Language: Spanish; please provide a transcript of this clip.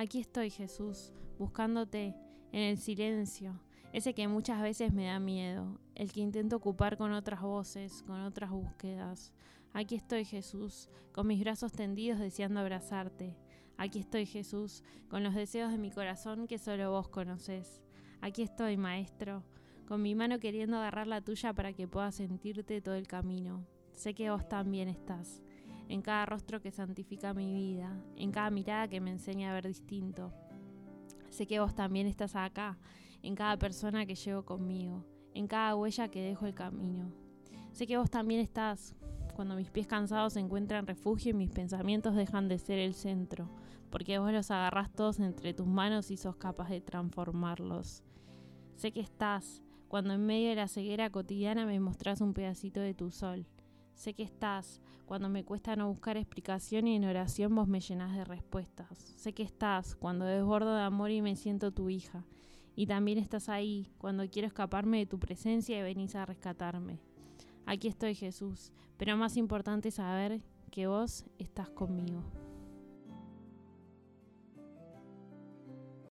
Aquí estoy, Jesús, buscándote en el silencio, ese que muchas veces me da miedo, el que intento ocupar con otras voces, con otras búsquedas. Aquí estoy, Jesús, con mis brazos tendidos deseando abrazarte. Aquí estoy, Jesús, con los deseos de mi corazón que solo vos conoces. Aquí estoy, Maestro, con mi mano queriendo agarrar la tuya para que pueda sentirte todo el camino. Sé que vos también estás en cada rostro que santifica mi vida, en cada mirada que me enseña a ver distinto. Sé que vos también estás acá, en cada persona que llevo conmigo, en cada huella que dejo el camino. Sé que vos también estás cuando mis pies cansados encuentran refugio y mis pensamientos dejan de ser el centro, porque vos los agarrás todos entre tus manos y sos capaz de transformarlos. Sé que estás cuando en medio de la ceguera cotidiana me mostrás un pedacito de tu sol, Sé que estás cuando me cuesta no buscar explicación y en oración vos me llenas de respuestas. Sé que estás cuando desbordo de amor y me siento tu hija. Y también estás ahí cuando quiero escaparme de tu presencia y venís a rescatarme. Aquí estoy Jesús, pero más importante saber que vos estás conmigo.